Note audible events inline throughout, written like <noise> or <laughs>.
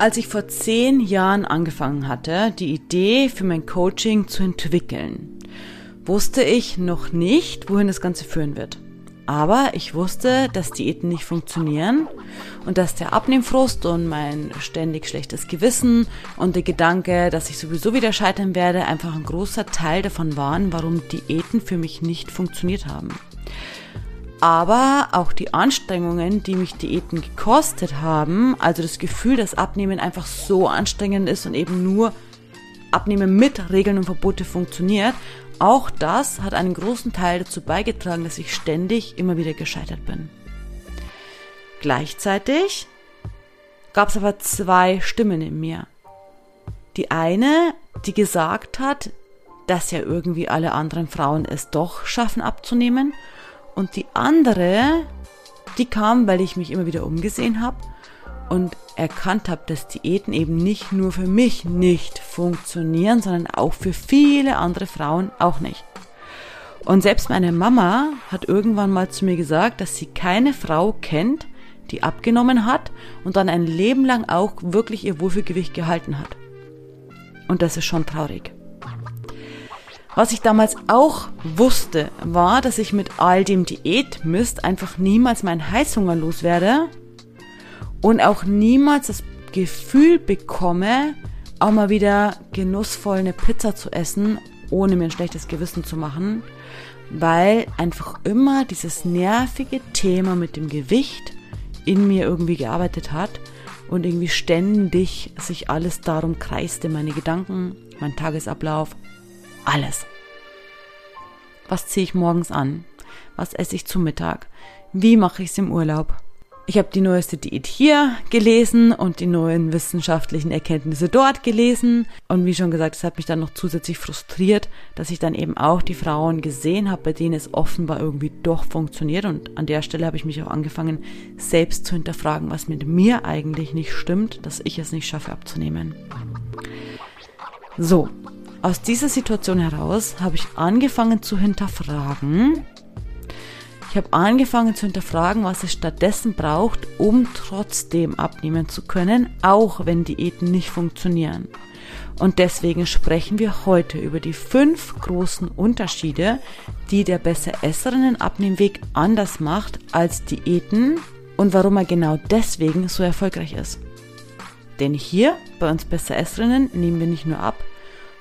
Als ich vor zehn Jahren angefangen hatte, die Idee für mein Coaching zu entwickeln, wusste ich noch nicht, wohin das Ganze führen wird. Aber ich wusste, dass Diäten nicht funktionieren und dass der Abnehmfrust und mein ständig schlechtes Gewissen und der Gedanke, dass ich sowieso wieder scheitern werde, einfach ein großer Teil davon waren, warum Diäten für mich nicht funktioniert haben aber auch die Anstrengungen, die mich Diäten gekostet haben, also das Gefühl, dass Abnehmen einfach so anstrengend ist und eben nur Abnehmen mit Regeln und Verbote funktioniert, auch das hat einen großen Teil dazu beigetragen, dass ich ständig immer wieder gescheitert bin. Gleichzeitig gab es aber zwei Stimmen in mir. Die eine, die gesagt hat, dass ja irgendwie alle anderen Frauen es doch schaffen abzunehmen und die andere, die kam, weil ich mich immer wieder umgesehen habe und erkannt habe, dass Diäten eben nicht nur für mich nicht funktionieren, sondern auch für viele andere Frauen auch nicht. Und selbst meine Mama hat irgendwann mal zu mir gesagt, dass sie keine Frau kennt, die abgenommen hat und dann ein Leben lang auch wirklich ihr Wohlfühlgewicht gehalten hat. Und das ist schon traurig. Was ich damals auch wusste, war, dass ich mit all dem Diätmist einfach niemals meinen Heißhunger loswerde und auch niemals das Gefühl bekomme, auch mal wieder genussvoll eine Pizza zu essen, ohne mir ein schlechtes Gewissen zu machen, weil einfach immer dieses nervige Thema mit dem Gewicht in mir irgendwie gearbeitet hat und irgendwie ständig sich alles darum kreiste, meine Gedanken, mein Tagesablauf, alles. Was ziehe ich morgens an? Was esse ich zu Mittag? Wie mache ich es im Urlaub? Ich habe die neueste Diät hier gelesen und die neuen wissenschaftlichen Erkenntnisse dort gelesen. Und wie schon gesagt, es hat mich dann noch zusätzlich frustriert, dass ich dann eben auch die Frauen gesehen habe, bei denen es offenbar irgendwie doch funktioniert. Und an der Stelle habe ich mich auch angefangen, selbst zu hinterfragen, was mit mir eigentlich nicht stimmt, dass ich es nicht schaffe abzunehmen. So, aus dieser Situation heraus habe ich angefangen zu hinterfragen. Ich habe angefangen zu hinterfragen, was es stattdessen braucht, um trotzdem abnehmen zu können, auch wenn Diäten nicht funktionieren. Und deswegen sprechen wir heute über die fünf großen Unterschiede, die der Besseresserinnen Abnehmweg anders macht als Diäten und warum er genau deswegen so erfolgreich ist. Denn hier bei uns Besseresserinnen nehmen wir nicht nur ab,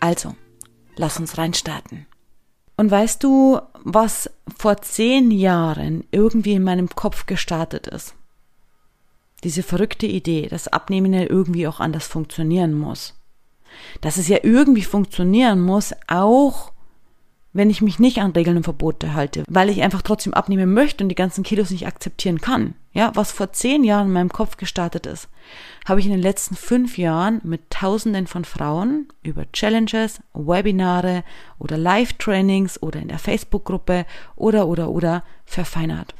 Also, lass uns reinstarten. Und weißt du, was vor zehn Jahren irgendwie in meinem Kopf gestartet ist? Diese verrückte Idee, dass Abnehmen ja irgendwie auch anders funktionieren muss. Dass es ja irgendwie funktionieren muss, auch wenn ich mich nicht an Regeln und Verbote halte, weil ich einfach trotzdem abnehmen möchte und die ganzen Kilos nicht akzeptieren kann. Ja, was vor zehn Jahren in meinem Kopf gestartet ist, habe ich in den letzten fünf Jahren mit Tausenden von Frauen über Challenges, Webinare oder Live-Trainings oder in der Facebook-Gruppe oder oder oder verfeinert.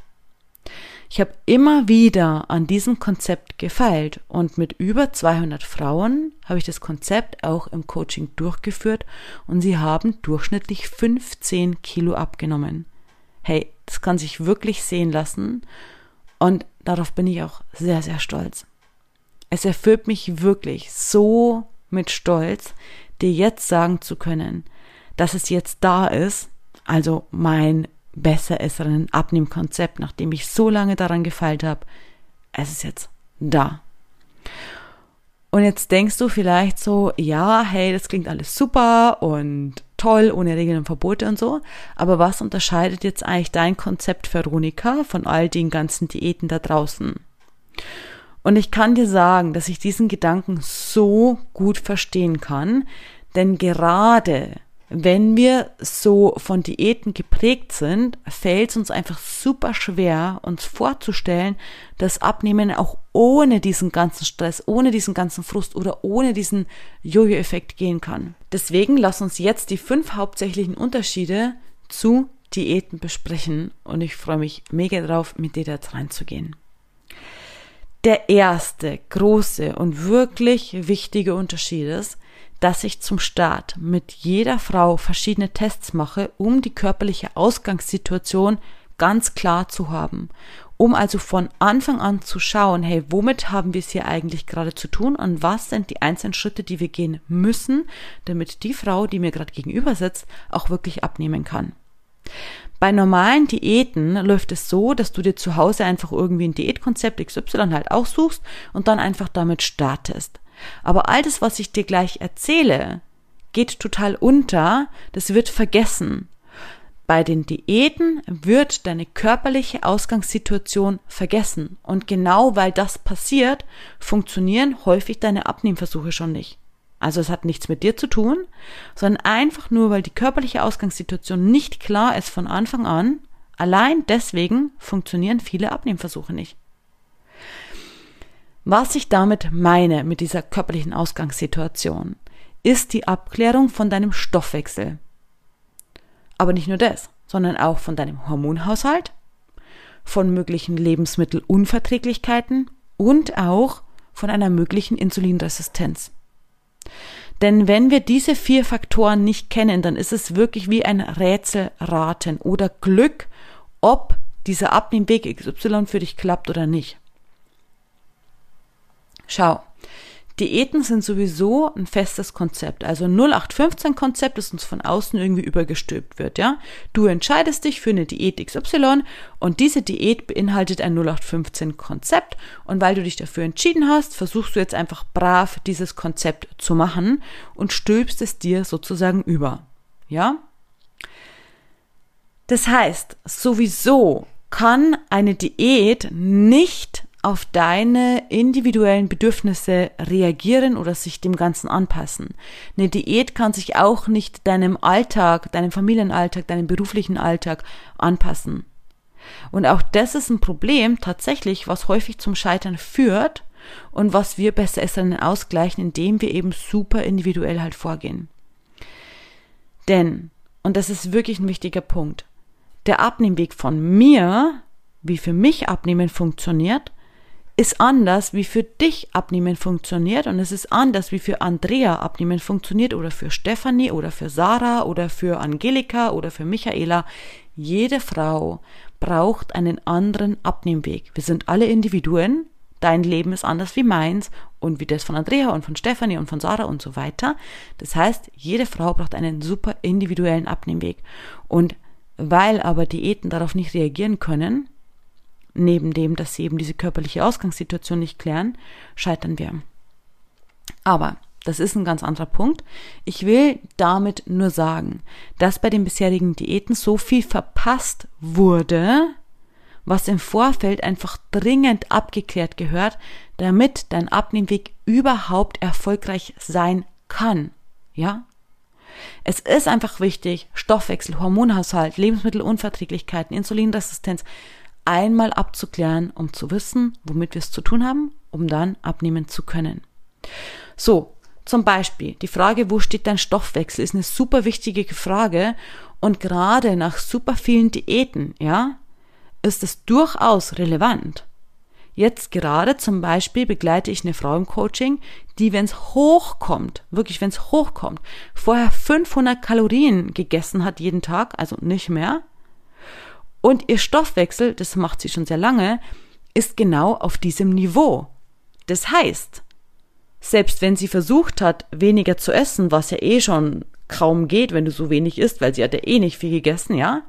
Ich habe immer wieder an diesem Konzept gefeilt und mit über 200 Frauen habe ich das Konzept auch im Coaching durchgeführt und sie haben durchschnittlich 15 Kilo abgenommen. Hey, das kann sich wirklich sehen lassen und darauf bin ich auch sehr, sehr stolz. Es erfüllt mich wirklich so mit Stolz, dir jetzt sagen zu können, dass es jetzt da ist, also mein besser ist ein Abnehmkonzept, nachdem ich so lange daran gefeilt habe. Es ist jetzt da. Und jetzt denkst du vielleicht so, ja, hey, das klingt alles super und toll, ohne Regeln und Verbote und so. Aber was unterscheidet jetzt eigentlich dein Konzept, Veronika, von all den ganzen Diäten da draußen? Und ich kann dir sagen, dass ich diesen Gedanken so gut verstehen kann, denn gerade wenn wir so von Diäten geprägt sind, fällt es uns einfach super schwer, uns vorzustellen, dass Abnehmen auch ohne diesen ganzen Stress, ohne diesen ganzen Frust oder ohne diesen Jojo-Effekt gehen kann. Deswegen lass uns jetzt die fünf hauptsächlichen Unterschiede zu Diäten besprechen und ich freue mich mega drauf, mit dir da reinzugehen. Der erste große und wirklich wichtige Unterschied ist, dass ich zum Start mit jeder Frau verschiedene Tests mache, um die körperliche Ausgangssituation ganz klar zu haben. Um also von Anfang an zu schauen, hey, womit haben wir es hier eigentlich gerade zu tun und was sind die einzelnen Schritte, die wir gehen müssen, damit die Frau, die mir gerade gegenüber sitzt, auch wirklich abnehmen kann. Bei normalen Diäten läuft es so, dass du dir zu Hause einfach irgendwie ein Diätkonzept XY halt auch suchst und dann einfach damit startest. Aber all das, was ich dir gleich erzähle, geht total unter, das wird vergessen. Bei den Diäten wird deine körperliche Ausgangssituation vergessen. Und genau weil das passiert, funktionieren häufig deine Abnehmversuche schon nicht. Also es hat nichts mit dir zu tun, sondern einfach nur, weil die körperliche Ausgangssituation nicht klar ist von Anfang an. Allein deswegen funktionieren viele Abnehmversuche nicht. Was ich damit meine mit dieser körperlichen Ausgangssituation, ist die Abklärung von deinem Stoffwechsel. Aber nicht nur das, sondern auch von deinem Hormonhaushalt, von möglichen Lebensmittelunverträglichkeiten und auch von einer möglichen Insulinresistenz. Denn wenn wir diese vier Faktoren nicht kennen, dann ist es wirklich wie ein Rätselraten oder Glück, ob dieser Abnehmweg XY für dich klappt oder nicht. Schau, Diäten sind sowieso ein festes Konzept, also 0815 Konzept, das uns von außen irgendwie übergestülpt wird, ja. Du entscheidest dich für eine Diät XY und diese Diät beinhaltet ein 0815 Konzept und weil du dich dafür entschieden hast, versuchst du jetzt einfach brav dieses Konzept zu machen und stülpst es dir sozusagen über, ja. Das heißt, sowieso kann eine Diät nicht auf deine individuellen Bedürfnisse reagieren oder sich dem Ganzen anpassen. Eine Diät kann sich auch nicht deinem Alltag, deinem Familienalltag, deinem beruflichen Alltag anpassen. Und auch das ist ein Problem tatsächlich, was häufig zum Scheitern führt und was wir besser ist dann ausgleichen, indem wir eben super individuell halt vorgehen. Denn, und das ist wirklich ein wichtiger Punkt, der Abnehmweg von mir, wie für mich Abnehmen funktioniert, ist anders, wie für dich Abnehmen funktioniert und es ist anders, wie für Andrea Abnehmen funktioniert oder für Stefanie oder für Sarah oder für Angelika oder für Michaela. Jede Frau braucht einen anderen Abnehmweg. Wir sind alle Individuen. Dein Leben ist anders wie meins und wie das von Andrea und von Stefanie und von Sarah und so weiter. Das heißt, jede Frau braucht einen super individuellen Abnehmweg. Und weil aber Diäten darauf nicht reagieren können, neben dem, dass sie eben diese körperliche Ausgangssituation nicht klären, scheitern wir. Aber das ist ein ganz anderer Punkt. Ich will damit nur sagen, dass bei den bisherigen Diäten so viel verpasst wurde, was im Vorfeld einfach dringend abgeklärt gehört, damit dein Abnehmweg überhaupt erfolgreich sein kann. Ja? Es ist einfach wichtig, Stoffwechsel, Hormonhaushalt, Lebensmittelunverträglichkeiten, Insulinresistenz, einmal abzuklären, um zu wissen, womit wir es zu tun haben, um dann abnehmen zu können. So, zum Beispiel die Frage, wo steht dein Stoffwechsel, ist eine super wichtige Frage und gerade nach super vielen Diäten, ja, ist es durchaus relevant. Jetzt gerade zum Beispiel begleite ich eine Frau im Coaching, die, wenn es hochkommt, wirklich wenn es hochkommt, vorher 500 Kalorien gegessen hat jeden Tag, also nicht mehr, und ihr Stoffwechsel, das macht sie schon sehr lange, ist genau auf diesem Niveau. Das heißt, selbst wenn sie versucht hat, weniger zu essen, was ja eh schon kaum geht, wenn du so wenig isst, weil sie hat ja eh nicht viel gegessen, ja,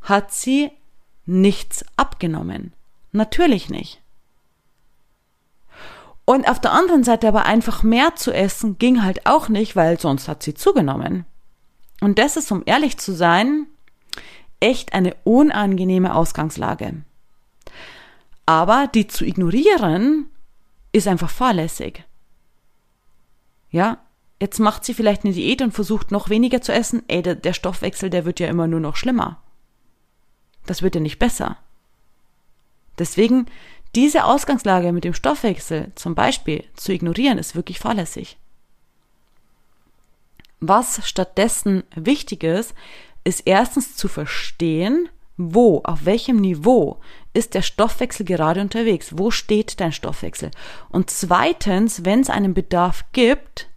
hat sie nichts abgenommen. Natürlich nicht. Und auf der anderen Seite aber einfach mehr zu essen ging halt auch nicht, weil sonst hat sie zugenommen. Und das ist, um ehrlich zu sein, echt eine unangenehme Ausgangslage. Aber die zu ignorieren ist einfach fahrlässig. Ja, Jetzt macht sie vielleicht eine Diät und versucht noch weniger zu essen. Ey, der, der Stoffwechsel, der wird ja immer nur noch schlimmer. Das wird ja nicht besser. Deswegen, diese Ausgangslage mit dem Stoffwechsel zum Beispiel zu ignorieren, ist wirklich fahrlässig. Was stattdessen wichtig ist, ist erstens zu verstehen, wo, auf welchem Niveau ist der Stoffwechsel gerade unterwegs? Wo steht dein Stoffwechsel? Und zweitens, wenn es einen Bedarf gibt,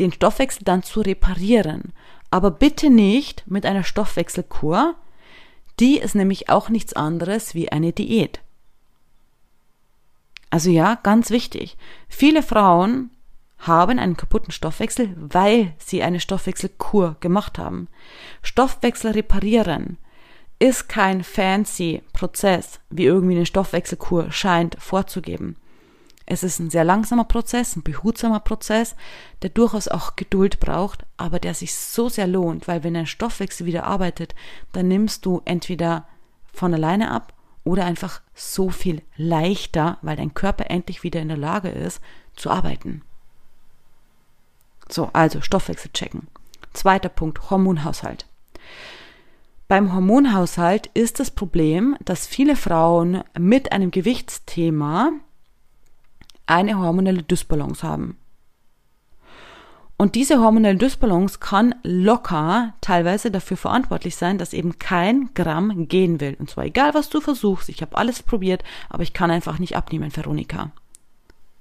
den Stoffwechsel dann zu reparieren. Aber bitte nicht mit einer Stoffwechselkur. Die ist nämlich auch nichts anderes wie eine Diät. Also ja, ganz wichtig. Viele Frauen haben einen kaputten Stoffwechsel, weil sie eine Stoffwechselkur gemacht haben. Stoffwechsel reparieren ist kein fancy Prozess, wie irgendwie eine Stoffwechselkur scheint vorzugeben. Es ist ein sehr langsamer Prozess, ein behutsamer Prozess, der durchaus auch Geduld braucht, aber der sich so sehr lohnt, weil wenn dein Stoffwechsel wieder arbeitet, dann nimmst du entweder von alleine ab oder einfach so viel leichter, weil dein Körper endlich wieder in der Lage ist, zu arbeiten. So, also Stoffwechsel checken. Zweiter Punkt, Hormonhaushalt. Beim Hormonhaushalt ist das Problem, dass viele Frauen mit einem Gewichtsthema eine hormonelle Dysbalance haben. Und diese hormonelle Dysbalance kann locker teilweise dafür verantwortlich sein, dass eben kein Gramm gehen will. Und zwar egal, was du versuchst. Ich habe alles probiert, aber ich kann einfach nicht abnehmen, Veronika.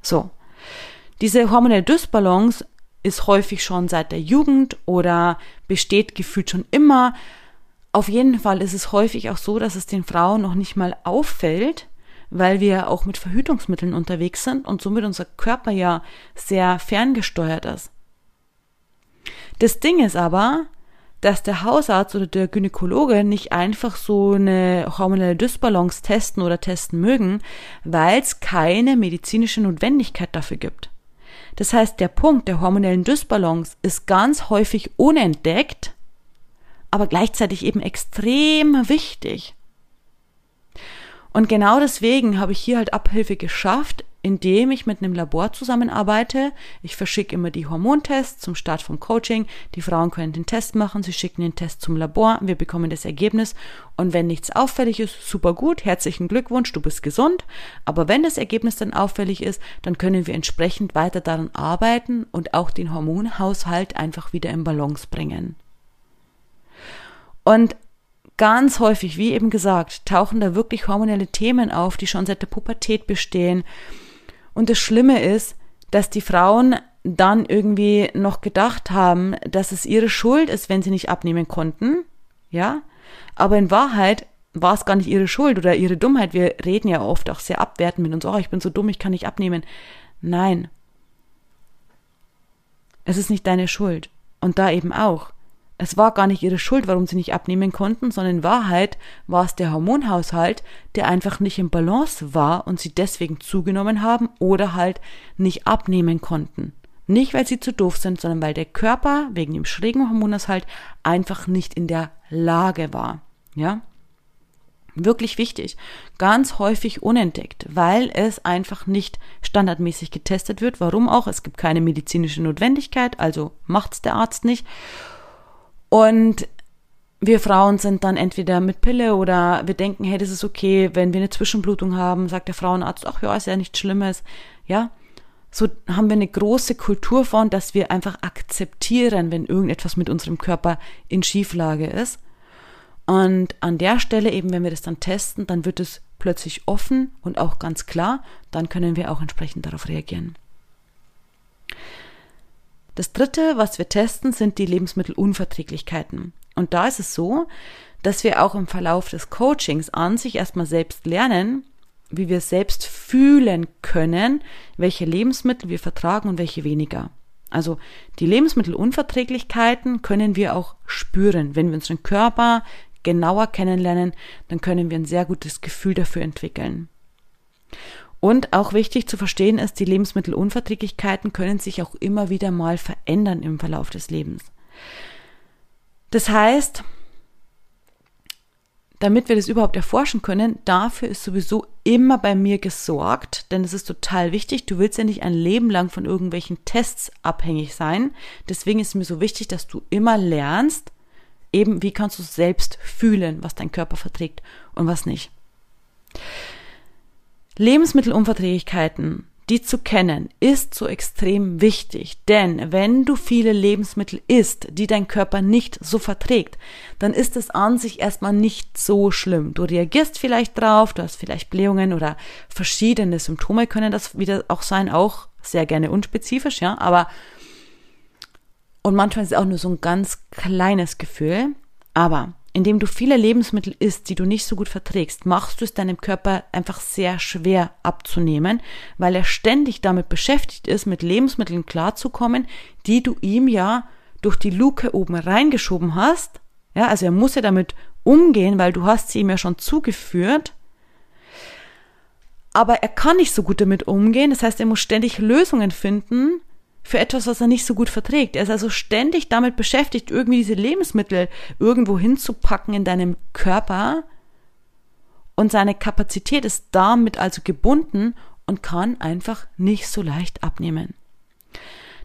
So. Diese hormonelle Dysbalance ist häufig schon seit der Jugend oder besteht gefühlt schon immer. Auf jeden Fall ist es häufig auch so, dass es den Frauen noch nicht mal auffällt, weil wir auch mit Verhütungsmitteln unterwegs sind und somit unser Körper ja sehr ferngesteuert ist. Das Ding ist aber, dass der Hausarzt oder der Gynäkologe nicht einfach so eine hormonelle Dysbalance testen oder testen mögen, weil es keine medizinische Notwendigkeit dafür gibt. Das heißt, der Punkt der hormonellen Dysbalance ist ganz häufig unentdeckt, aber gleichzeitig eben extrem wichtig. Und genau deswegen habe ich hier halt Abhilfe geschafft, indem ich mit einem Labor zusammenarbeite. Ich verschicke immer die Hormontests zum Start vom Coaching. Die Frauen können den Test machen, sie schicken den Test zum Labor, wir bekommen das Ergebnis. Und wenn nichts auffällig ist, super gut, herzlichen Glückwunsch, du bist gesund. Aber wenn das Ergebnis dann auffällig ist, dann können wir entsprechend weiter daran arbeiten und auch den Hormonhaushalt einfach wieder in Balance bringen. Und ganz häufig, wie eben gesagt, tauchen da wirklich hormonelle Themen auf, die schon seit der Pubertät bestehen. Und das Schlimme ist, dass die Frauen dann irgendwie noch gedacht haben, dass es ihre Schuld ist, wenn sie nicht abnehmen konnten. Ja? Aber in Wahrheit war es gar nicht ihre Schuld oder ihre Dummheit. Wir reden ja oft auch sehr abwertend mit uns, oh, ich bin so dumm, ich kann nicht abnehmen. Nein. Es ist nicht deine Schuld. Und da eben auch. Es war gar nicht ihre Schuld, warum sie nicht abnehmen konnten, sondern in Wahrheit war es der Hormonhaushalt, der einfach nicht im Balance war und sie deswegen zugenommen haben oder halt nicht abnehmen konnten. Nicht, weil sie zu doof sind, sondern weil der Körper wegen dem schrägen Hormonhaushalt einfach nicht in der Lage war. Ja? Wirklich wichtig. Ganz häufig unentdeckt, weil es einfach nicht standardmäßig getestet wird. Warum auch? Es gibt keine medizinische Notwendigkeit, also macht's der Arzt nicht. Und wir Frauen sind dann entweder mit Pille oder wir denken, hey, das ist okay, wenn wir eine Zwischenblutung haben, sagt der Frauenarzt, ach ja, ist ja nichts Schlimmes, ja. So haben wir eine große Kultur von, dass wir einfach akzeptieren, wenn irgendetwas mit unserem Körper in Schieflage ist. Und an der Stelle eben, wenn wir das dann testen, dann wird es plötzlich offen und auch ganz klar, dann können wir auch entsprechend darauf reagieren. Das dritte, was wir testen, sind die Lebensmittelunverträglichkeiten. Und da ist es so, dass wir auch im Verlauf des Coachings an sich erstmal selbst lernen, wie wir selbst fühlen können, welche Lebensmittel wir vertragen und welche weniger. Also die Lebensmittelunverträglichkeiten können wir auch spüren. Wenn wir unseren Körper genauer kennenlernen, dann können wir ein sehr gutes Gefühl dafür entwickeln. Und auch wichtig zu verstehen ist, die Lebensmittelunverträglichkeiten können sich auch immer wieder mal verändern im Verlauf des Lebens. Das heißt, damit wir das überhaupt erforschen können, dafür ist sowieso immer bei mir gesorgt, denn es ist total wichtig. Du willst ja nicht ein Leben lang von irgendwelchen Tests abhängig sein. Deswegen ist mir so wichtig, dass du immer lernst, eben wie kannst du selbst fühlen, was dein Körper verträgt und was nicht. Lebensmittelunverträglichkeiten die zu kennen, ist so extrem wichtig. Denn wenn du viele Lebensmittel isst, die dein Körper nicht so verträgt, dann ist es an sich erstmal nicht so schlimm. Du reagierst vielleicht drauf, du hast vielleicht Blähungen oder verschiedene Symptome können das wieder auch sein, auch sehr gerne unspezifisch, ja, aber und manchmal ist es auch nur so ein ganz kleines Gefühl, aber indem du viele Lebensmittel isst, die du nicht so gut verträgst, machst du es deinem Körper einfach sehr schwer abzunehmen, weil er ständig damit beschäftigt ist, mit Lebensmitteln klarzukommen, die du ihm ja durch die Luke oben reingeschoben hast. Ja, also er muss ja damit umgehen, weil du hast sie ihm ja schon zugeführt. Aber er kann nicht so gut damit umgehen. Das heißt, er muss ständig Lösungen finden, für etwas, was er nicht so gut verträgt. Er ist also ständig damit beschäftigt, irgendwie diese Lebensmittel irgendwo hinzupacken in deinem Körper. Und seine Kapazität ist damit also gebunden und kann einfach nicht so leicht abnehmen.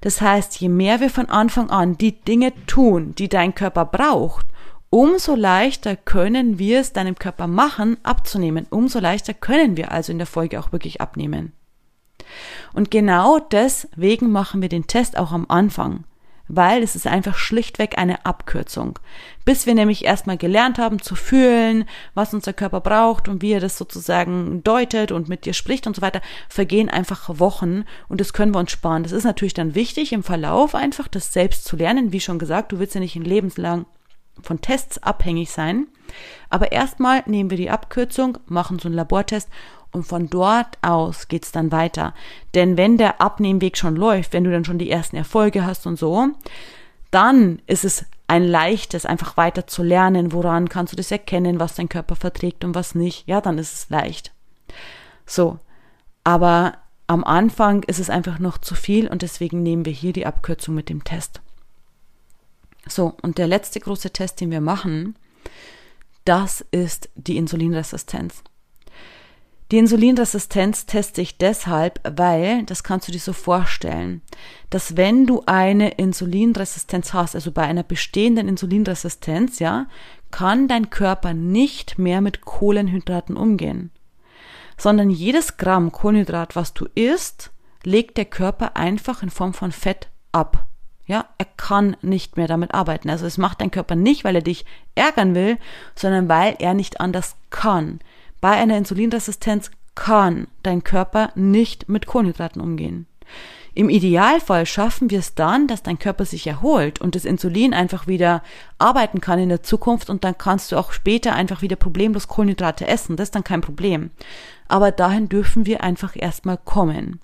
Das heißt, je mehr wir von Anfang an die Dinge tun, die dein Körper braucht, umso leichter können wir es deinem Körper machen, abzunehmen. Umso leichter können wir also in der Folge auch wirklich abnehmen. Und genau deswegen machen wir den Test auch am Anfang, weil es ist einfach schlichtweg eine Abkürzung. Bis wir nämlich erstmal gelernt haben zu fühlen, was unser Körper braucht und wie er das sozusagen deutet und mit dir spricht und so weiter, vergehen einfach Wochen und das können wir uns sparen. Das ist natürlich dann wichtig im Verlauf einfach, das selbst zu lernen. Wie schon gesagt, du willst ja nicht ein lebenslang von Tests abhängig sein. Aber erstmal nehmen wir die Abkürzung, machen so einen Labortest und von dort aus geht's dann weiter. Denn wenn der Abnehmweg schon läuft, wenn du dann schon die ersten Erfolge hast und so, dann ist es ein leichtes, einfach weiter zu lernen, woran kannst du das erkennen, was dein Körper verträgt und was nicht. Ja, dann ist es leicht. So. Aber am Anfang ist es einfach noch zu viel und deswegen nehmen wir hier die Abkürzung mit dem Test. So, und der letzte große Test, den wir machen, das ist die Insulinresistenz. Die Insulinresistenz teste ich deshalb, weil, das kannst du dir so vorstellen, dass wenn du eine Insulinresistenz hast, also bei einer bestehenden Insulinresistenz, ja, kann dein Körper nicht mehr mit Kohlenhydraten umgehen, sondern jedes Gramm Kohlenhydrat, was du isst, legt der Körper einfach in Form von Fett ab. Ja, er kann nicht mehr damit arbeiten. Also es macht dein Körper nicht, weil er dich ärgern will, sondern weil er nicht anders kann. Bei einer Insulinresistenz kann dein Körper nicht mit Kohlenhydraten umgehen. Im Idealfall schaffen wir es dann, dass dein Körper sich erholt und das Insulin einfach wieder arbeiten kann in der Zukunft und dann kannst du auch später einfach wieder problemlos Kohlenhydrate essen. Das ist dann kein Problem. Aber dahin dürfen wir einfach erstmal kommen.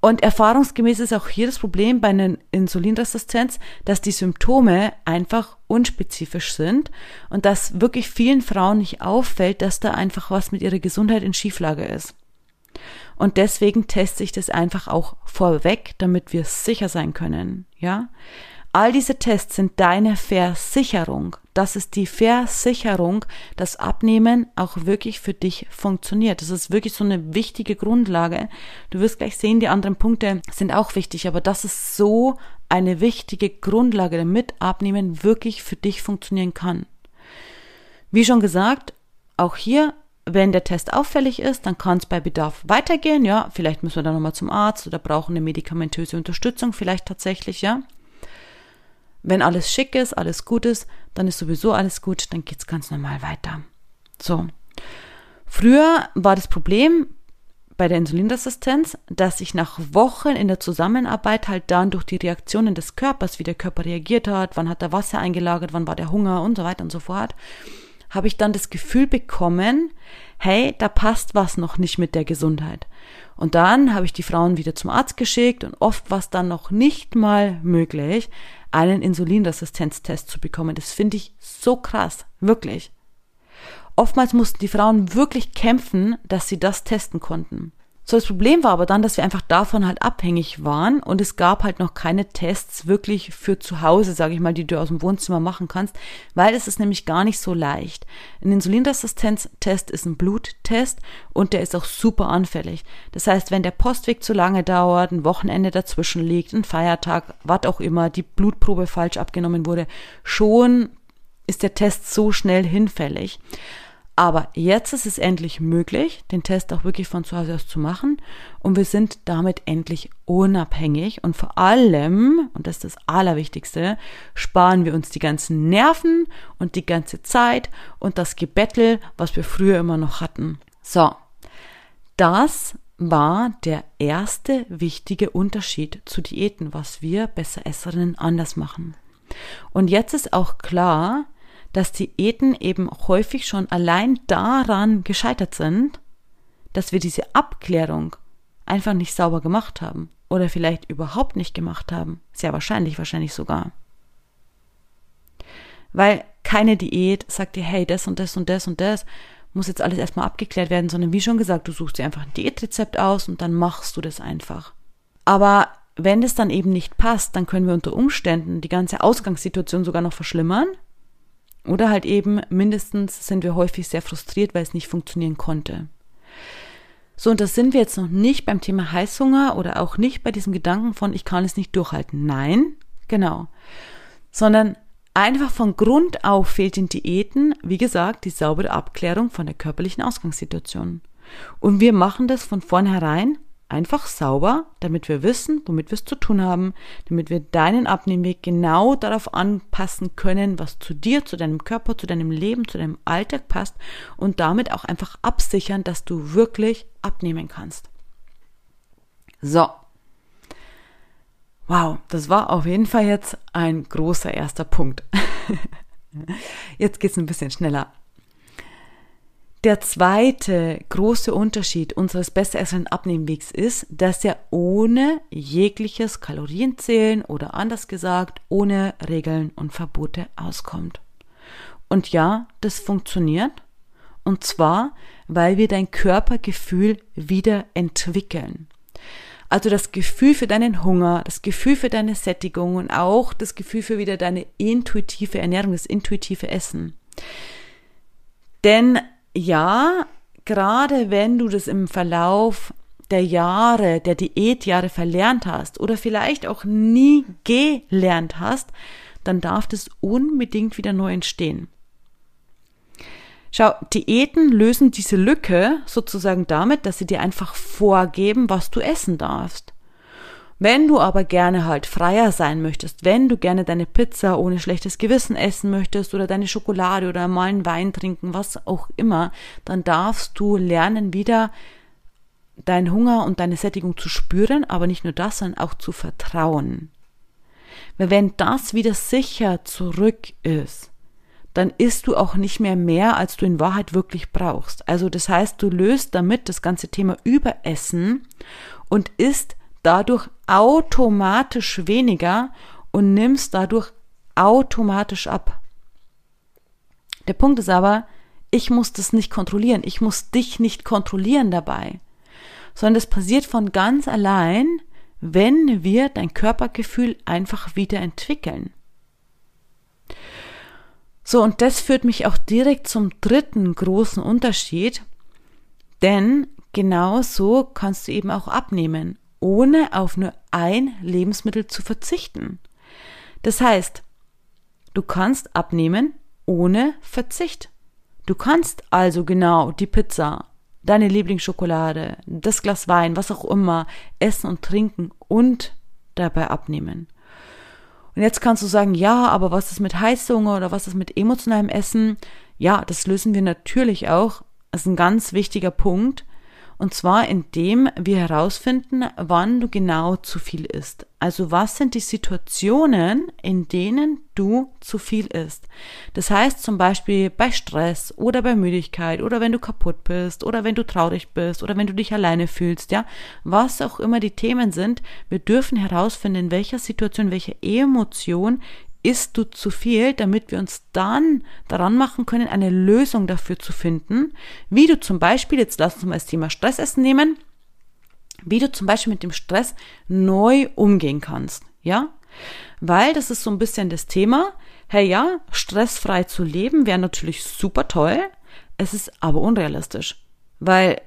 Und erfahrungsgemäß ist auch hier das Problem bei einer Insulinresistenz, dass die Symptome einfach unspezifisch sind und dass wirklich vielen Frauen nicht auffällt, dass da einfach was mit ihrer Gesundheit in Schieflage ist. Und deswegen teste ich das einfach auch vorweg, damit wir sicher sein können, ja? All diese Tests sind deine Versicherung. Das ist die Versicherung, dass Abnehmen auch wirklich für dich funktioniert. Das ist wirklich so eine wichtige Grundlage. Du wirst gleich sehen, die anderen Punkte sind auch wichtig, aber das ist so eine wichtige Grundlage, damit Abnehmen wirklich für dich funktionieren kann. Wie schon gesagt, auch hier wenn der Test auffällig ist, dann kann es bei Bedarf weitergehen, ja. Vielleicht müssen wir dann nochmal zum Arzt oder brauchen eine medikamentöse Unterstützung, vielleicht tatsächlich, ja. Wenn alles schick ist, alles gut ist, dann ist sowieso alles gut, dann geht's ganz normal weiter. So. Früher war das Problem bei der Insulinresistenz, dass ich nach Wochen in der Zusammenarbeit halt dann durch die Reaktionen des Körpers, wie der Körper reagiert hat, wann hat er Wasser eingelagert, wann war der Hunger und so weiter und so fort, habe ich dann das Gefühl bekommen, hey, da passt was noch nicht mit der Gesundheit. Und dann habe ich die Frauen wieder zum Arzt geschickt und oft war es dann noch nicht mal möglich, einen Insulinresistenztest zu bekommen. Das finde ich so krass, wirklich. Oftmals mussten die Frauen wirklich kämpfen, dass sie das testen konnten. So, das Problem war aber dann, dass wir einfach davon halt abhängig waren und es gab halt noch keine Tests wirklich für zu Hause, sage ich mal, die du aus dem Wohnzimmer machen kannst, weil es ist nämlich gar nicht so leicht. Ein Insulinresistenztest ist ein Bluttest und der ist auch super anfällig. Das heißt, wenn der Postweg zu lange dauert, ein Wochenende dazwischen liegt, ein Feiertag, was auch immer, die Blutprobe falsch abgenommen wurde, schon ist der Test so schnell hinfällig. Aber jetzt ist es endlich möglich, den Test auch wirklich von zu Hause aus zu machen. Und wir sind damit endlich unabhängig. Und vor allem, und das ist das Allerwichtigste, sparen wir uns die ganzen Nerven und die ganze Zeit und das Gebettel, was wir früher immer noch hatten. So, das war der erste wichtige Unterschied zu Diäten, was wir Besseresserinnen anders machen. Und jetzt ist auch klar, dass Diäten eben häufig schon allein daran gescheitert sind, dass wir diese Abklärung einfach nicht sauber gemacht haben oder vielleicht überhaupt nicht gemacht haben. Sehr wahrscheinlich, wahrscheinlich sogar. Weil keine Diät sagt dir, hey, das und das und das und das muss jetzt alles erstmal abgeklärt werden, sondern wie schon gesagt, du suchst dir einfach ein Diätrezept aus und dann machst du das einfach. Aber wenn das dann eben nicht passt, dann können wir unter Umständen die ganze Ausgangssituation sogar noch verschlimmern oder halt eben mindestens sind wir häufig sehr frustriert, weil es nicht funktionieren konnte. So, und das sind wir jetzt noch nicht beim Thema Heißhunger oder auch nicht bei diesem Gedanken von, ich kann es nicht durchhalten. Nein, genau. Sondern einfach von Grund auf fehlt den Diäten, wie gesagt, die saubere Abklärung von der körperlichen Ausgangssituation. Und wir machen das von vornherein einfach sauber, damit wir wissen, womit wir es zu tun haben, damit wir deinen Abnehmweg genau darauf anpassen können, was zu dir, zu deinem Körper, zu deinem Leben, zu deinem Alltag passt und damit auch einfach absichern, dass du wirklich abnehmen kannst. So. Wow, das war auf jeden Fall jetzt ein großer erster Punkt. <laughs> Jetzt geht's ein bisschen schneller. Der zweite große Unterschied unseres besseresseren Abnehmwegs ist, dass er ohne jegliches Kalorienzählen oder anders gesagt ohne Regeln und Verbote auskommt. Und ja, das funktioniert. Und zwar, weil wir dein Körpergefühl wieder entwickeln. Also das Gefühl für deinen Hunger, das Gefühl für deine Sättigung und auch das Gefühl für wieder deine intuitive Ernährung, das intuitive Essen. Denn ja, gerade wenn du das im Verlauf der Jahre, der Diätjahre verlernt hast oder vielleicht auch nie gelernt hast, dann darf das unbedingt wieder neu entstehen. Schau, Diäten lösen diese Lücke sozusagen damit, dass sie dir einfach vorgeben, was du essen darfst. Wenn du aber gerne halt freier sein möchtest, wenn du gerne deine Pizza ohne schlechtes Gewissen essen möchtest oder deine Schokolade oder mal einen Wein trinken, was auch immer, dann darfst du lernen, wieder deinen Hunger und deine Sättigung zu spüren, aber nicht nur das, sondern auch zu vertrauen. Weil wenn das wieder sicher zurück ist, dann isst du auch nicht mehr mehr, als du in Wahrheit wirklich brauchst. Also das heißt, du löst damit das ganze Thema Überessen und isst dadurch automatisch weniger und nimmst dadurch automatisch ab. Der Punkt ist aber, ich muss das nicht kontrollieren, ich muss dich nicht kontrollieren dabei, sondern das passiert von ganz allein, wenn wir dein Körpergefühl einfach wieder entwickeln. So, und das führt mich auch direkt zum dritten großen Unterschied, denn genau so kannst du eben auch abnehmen ohne auf nur ein Lebensmittel zu verzichten. Das heißt, du kannst abnehmen ohne Verzicht. Du kannst also genau die Pizza, deine Lieblingsschokolade, das Glas Wein, was auch immer, essen und trinken und dabei abnehmen. Und jetzt kannst du sagen, ja, aber was ist mit Heißhunger oder was ist mit emotionalem Essen? Ja, das lösen wir natürlich auch. Das ist ein ganz wichtiger Punkt. Und zwar indem wir herausfinden, wann du genau zu viel isst. Also was sind die Situationen, in denen du zu viel isst. Das heißt zum Beispiel bei Stress oder bei Müdigkeit oder wenn du kaputt bist oder wenn du traurig bist oder wenn du dich alleine fühlst, ja, was auch immer die Themen sind, wir dürfen herausfinden, in welcher Situation, welche Emotion isst du zu viel, damit wir uns dann daran machen können, eine Lösung dafür zu finden, wie du zum Beispiel, jetzt lass uns mal das Thema Stressessen nehmen, wie du zum Beispiel mit dem Stress neu umgehen kannst, ja? Weil das ist so ein bisschen das Thema. Hey, ja, stressfrei zu leben wäre natürlich super toll. Es ist aber unrealistisch. Weil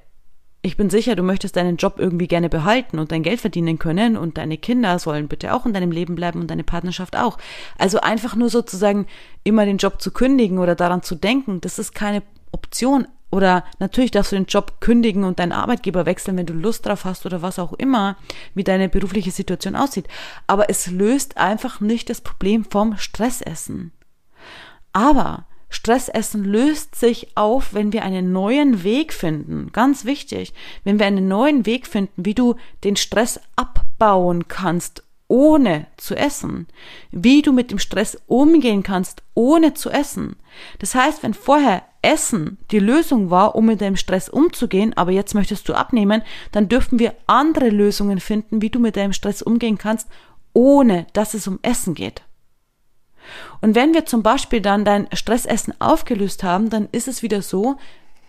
ich bin sicher, du möchtest deinen Job irgendwie gerne behalten und dein Geld verdienen können und deine Kinder sollen bitte auch in deinem Leben bleiben und deine Partnerschaft auch. Also einfach nur sozusagen immer den Job zu kündigen oder daran zu denken, das ist keine Option. Oder natürlich darfst du den Job kündigen und deinen Arbeitgeber wechseln, wenn du Lust drauf hast oder was auch immer, wie deine berufliche Situation aussieht. Aber es löst einfach nicht das Problem vom Stressessen. Aber Stressessen löst sich auf, wenn wir einen neuen Weg finden. Ganz wichtig. Wenn wir einen neuen Weg finden, wie du den Stress abbauen kannst, ohne zu essen. Wie du mit dem Stress umgehen kannst, ohne zu essen. Das heißt, wenn vorher Essen die Lösung war, um mit dem Stress umzugehen, aber jetzt möchtest du abnehmen, dann dürfen wir andere Lösungen finden, wie du mit deinem Stress umgehen kannst, ohne dass es um Essen geht. Und wenn wir zum Beispiel dann dein Stressessen aufgelöst haben, dann ist es wieder so,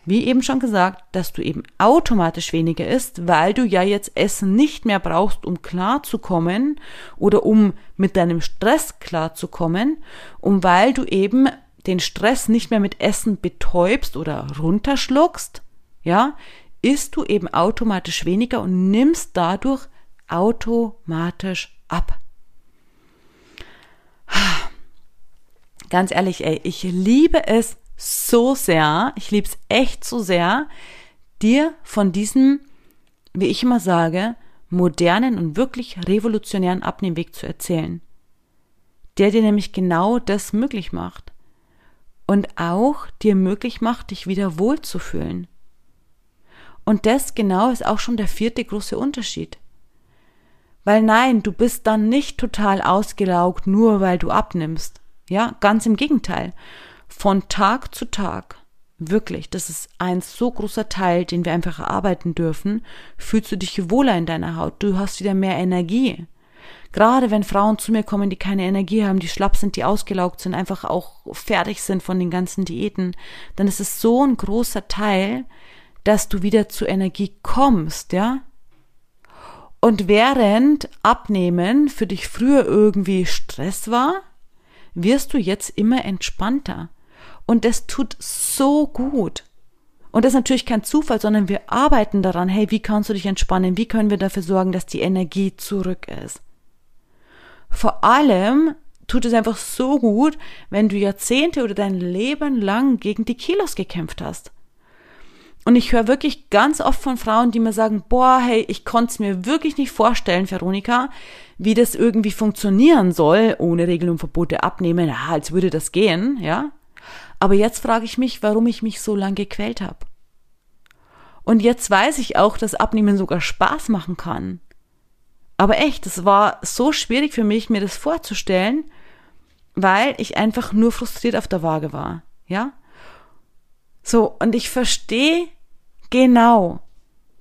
wie eben schon gesagt, dass du eben automatisch weniger isst, weil du ja jetzt Essen nicht mehr brauchst, um klarzukommen oder um mit deinem Stress klarzukommen und weil du eben den Stress nicht mehr mit Essen betäubst oder runterschluckst, ja, isst du eben automatisch weniger und nimmst dadurch automatisch ab. Ganz ehrlich, ey, ich liebe es so sehr, ich liebe es echt so sehr, dir von diesem, wie ich immer sage, modernen und wirklich revolutionären Abnehmweg zu erzählen. Der dir nämlich genau das möglich macht. Und auch dir möglich macht, dich wieder wohlzufühlen. Und das genau ist auch schon der vierte große Unterschied. Weil nein, du bist dann nicht total ausgelaugt, nur weil du abnimmst. Ja, ganz im Gegenteil. Von Tag zu Tag, wirklich, das ist ein so großer Teil, den wir einfach erarbeiten dürfen, fühlst du dich wohler in deiner Haut, du hast wieder mehr Energie. Gerade wenn Frauen zu mir kommen, die keine Energie haben, die schlapp sind, die ausgelaugt sind, einfach auch fertig sind von den ganzen Diäten, dann ist es so ein großer Teil, dass du wieder zu Energie kommst, ja? Und während Abnehmen für dich früher irgendwie Stress war, wirst du jetzt immer entspannter. Und das tut so gut. Und das ist natürlich kein Zufall, sondern wir arbeiten daran, hey, wie kannst du dich entspannen? Wie können wir dafür sorgen, dass die Energie zurück ist? Vor allem tut es einfach so gut, wenn du Jahrzehnte oder dein Leben lang gegen die Kilos gekämpft hast. Und ich höre wirklich ganz oft von Frauen, die mir sagen, boah, hey, ich konnte es mir wirklich nicht vorstellen, Veronika, wie das irgendwie funktionieren soll, ohne Regeln und Verbote abnehmen, ja, als würde das gehen, ja. Aber jetzt frage ich mich, warum ich mich so lange gequält habe. Und jetzt weiß ich auch, dass Abnehmen sogar Spaß machen kann. Aber echt, es war so schwierig für mich, mir das vorzustellen, weil ich einfach nur frustriert auf der Waage war, ja. So, und ich verstehe genau,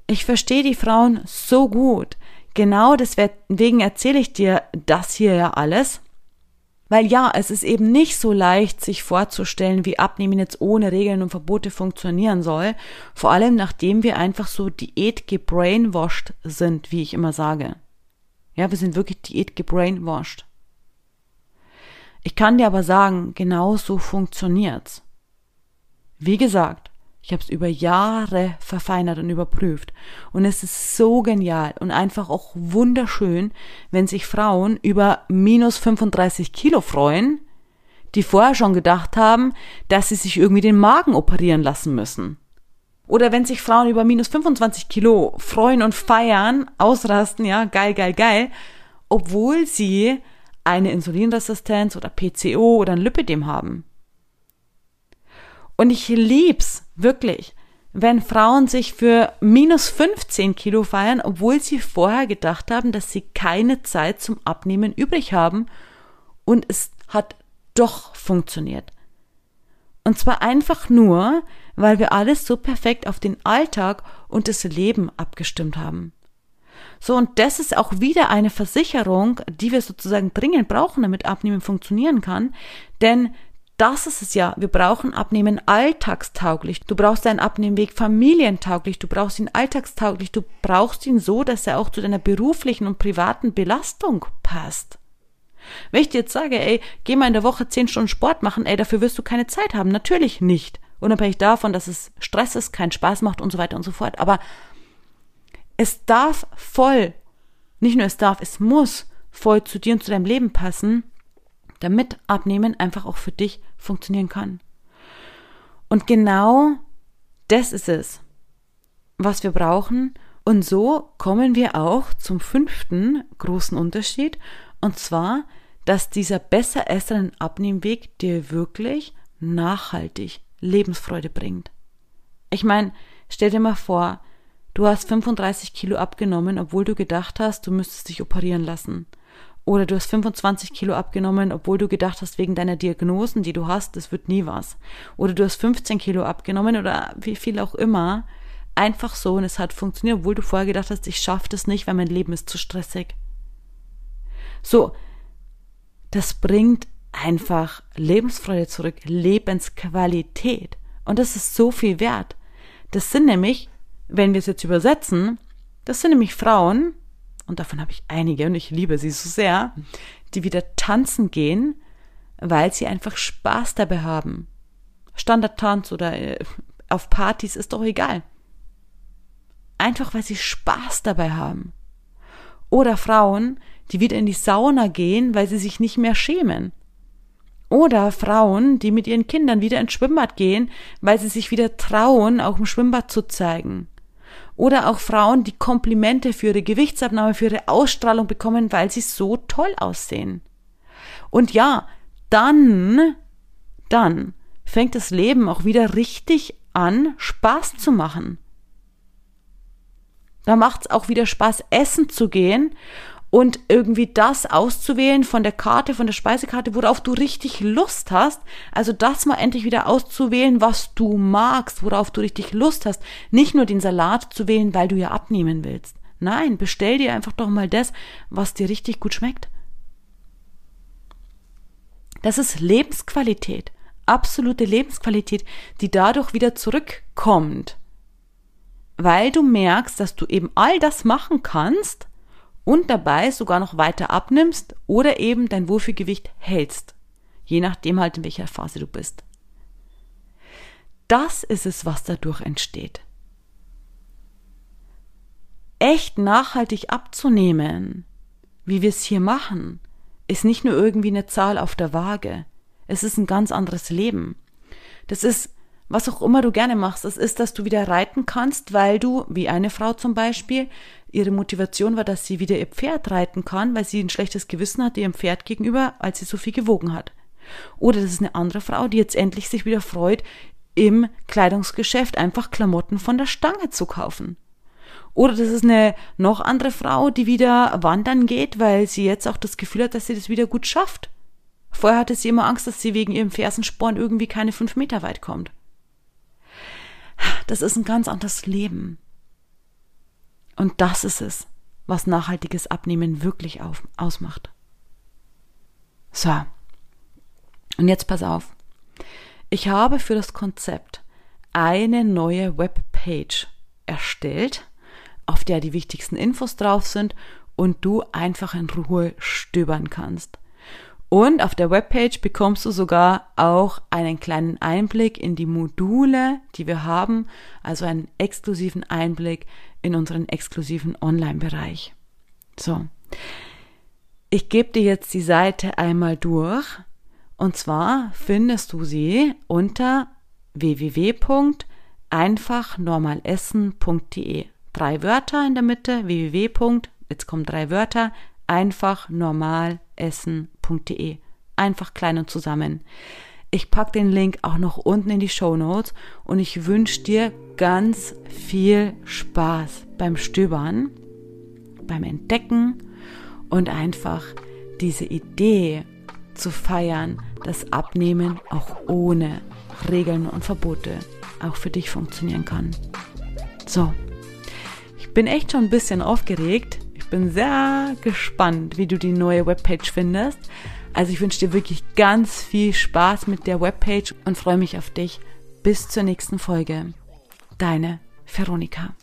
ich verstehe die Frauen so gut. Genau deswegen erzähle ich dir das hier ja alles. Weil ja, es ist eben nicht so leicht, sich vorzustellen, wie Abnehmen jetzt ohne Regeln und Verbote funktionieren soll. Vor allem nachdem wir einfach so Diät gebrainwashed sind, wie ich immer sage. Ja, wir sind wirklich Diät gebrainwashed. Ich kann dir aber sagen, genau so funktioniert's. Wie gesagt, ich habe es über Jahre verfeinert und überprüft. Und es ist so genial und einfach auch wunderschön, wenn sich Frauen über minus 35 Kilo freuen, die vorher schon gedacht haben, dass sie sich irgendwie den Magen operieren lassen müssen. Oder wenn sich Frauen über minus 25 Kilo freuen und feiern, ausrasten, ja, geil, geil, geil, obwohl sie eine Insulinresistenz oder PCO oder ein Lipidem haben. Und ich lieb's, wirklich, wenn Frauen sich für minus 15 Kilo feiern, obwohl sie vorher gedacht haben, dass sie keine Zeit zum Abnehmen übrig haben. Und es hat doch funktioniert. Und zwar einfach nur, weil wir alles so perfekt auf den Alltag und das Leben abgestimmt haben. So, und das ist auch wieder eine Versicherung, die wir sozusagen dringend brauchen, damit Abnehmen funktionieren kann. Denn das ist es ja. Wir brauchen Abnehmen alltagstauglich. Du brauchst deinen Abnehmweg familientauglich. Du brauchst ihn alltagstauglich. Du brauchst ihn so, dass er auch zu deiner beruflichen und privaten Belastung passt. Wenn ich dir jetzt sage, ey, geh mal in der Woche zehn Stunden Sport machen, ey, dafür wirst du keine Zeit haben. Natürlich nicht. Unabhängig davon, dass es Stress ist, keinen Spaß macht und so weiter und so fort. Aber es darf voll, nicht nur es darf, es muss voll zu dir und zu deinem Leben passen, damit Abnehmen einfach auch für dich funktionieren kann. Und genau das ist es, was wir brauchen. Und so kommen wir auch zum fünften großen Unterschied. Und zwar, dass dieser besser esseren Abnehmweg dir wirklich nachhaltig Lebensfreude bringt. Ich meine, stell dir mal vor, du hast 35 Kilo abgenommen, obwohl du gedacht hast, du müsstest dich operieren lassen. Oder du hast 25 Kilo abgenommen, obwohl du gedacht hast, wegen deiner Diagnosen, die du hast, das wird nie was. Oder du hast 15 Kilo abgenommen oder wie viel auch immer. Einfach so und es hat funktioniert, obwohl du vorher gedacht hast, ich schaffe das nicht, weil mein Leben ist zu stressig. So, das bringt einfach Lebensfreude zurück, Lebensqualität. Und das ist so viel wert. Das sind nämlich, wenn wir es jetzt übersetzen, das sind nämlich Frauen, und davon habe ich einige und ich liebe sie so sehr, die wieder tanzen gehen, weil sie einfach Spaß dabei haben. Standardtanz oder äh, auf Partys ist doch egal. Einfach weil sie Spaß dabei haben. Oder Frauen, die wieder in die Sauna gehen, weil sie sich nicht mehr schämen. Oder Frauen, die mit ihren Kindern wieder ins Schwimmbad gehen, weil sie sich wieder trauen, auch im Schwimmbad zu zeigen. Oder auch Frauen, die Komplimente für ihre Gewichtsabnahme, für ihre Ausstrahlung bekommen, weil sie so toll aussehen. Und ja, dann, dann fängt das Leben auch wieder richtig an, Spaß zu machen. Da macht es auch wieder Spaß, essen zu gehen und irgendwie das auszuwählen von der Karte, von der Speisekarte, worauf du richtig Lust hast. Also das mal endlich wieder auszuwählen, was du magst, worauf du richtig Lust hast. Nicht nur den Salat zu wählen, weil du ja abnehmen willst. Nein, bestell dir einfach doch mal das, was dir richtig gut schmeckt. Das ist Lebensqualität, absolute Lebensqualität, die dadurch wieder zurückkommt. Weil du merkst, dass du eben all das machen kannst, und dabei sogar noch weiter abnimmst oder eben dein Wohlfühlgewicht hältst. Je nachdem halt, in welcher Phase du bist. Das ist es, was dadurch entsteht. Echt nachhaltig abzunehmen, wie wir es hier machen, ist nicht nur irgendwie eine Zahl auf der Waage. Es ist ein ganz anderes Leben. Das ist was auch immer du gerne machst, das ist, dass du wieder reiten kannst, weil du, wie eine Frau zum Beispiel, ihre Motivation war, dass sie wieder ihr Pferd reiten kann, weil sie ein schlechtes Gewissen hatte ihrem Pferd gegenüber, als sie so viel gewogen hat. Oder das ist eine andere Frau, die jetzt endlich sich wieder freut, im Kleidungsgeschäft einfach Klamotten von der Stange zu kaufen. Oder das ist eine noch andere Frau, die wieder wandern geht, weil sie jetzt auch das Gefühl hat, dass sie das wieder gut schafft. Vorher hatte sie immer Angst, dass sie wegen ihrem Fersensporn irgendwie keine fünf Meter weit kommt. Das ist ein ganz anderes Leben. Und das ist es, was nachhaltiges Abnehmen wirklich auf, ausmacht. So. Und jetzt pass auf. Ich habe für das Konzept eine neue Webpage erstellt, auf der die wichtigsten Infos drauf sind und du einfach in Ruhe stöbern kannst. Und auf der Webpage bekommst du sogar auch einen kleinen Einblick in die Module, die wir haben, also einen exklusiven Einblick in unseren exklusiven Online-Bereich. So. Ich gebe dir jetzt die Seite einmal durch. Und zwar findest du sie unter www.einfachnormalessen.de. Drei Wörter in der Mitte, www. Jetzt kommen drei Wörter, einfachnormalessen.de. Einfach klein und zusammen. Ich packe den Link auch noch unten in die Show Notes und ich wünsche dir ganz viel Spaß beim Stöbern, beim Entdecken und einfach diese Idee zu feiern, dass Abnehmen auch ohne Regeln und Verbote auch für dich funktionieren kann. So, ich bin echt schon ein bisschen aufgeregt, bin sehr gespannt, wie du die neue Webpage findest. Also ich wünsche dir wirklich ganz viel Spaß mit der Webpage und freue mich auf dich. Bis zur nächsten Folge. Deine Veronika.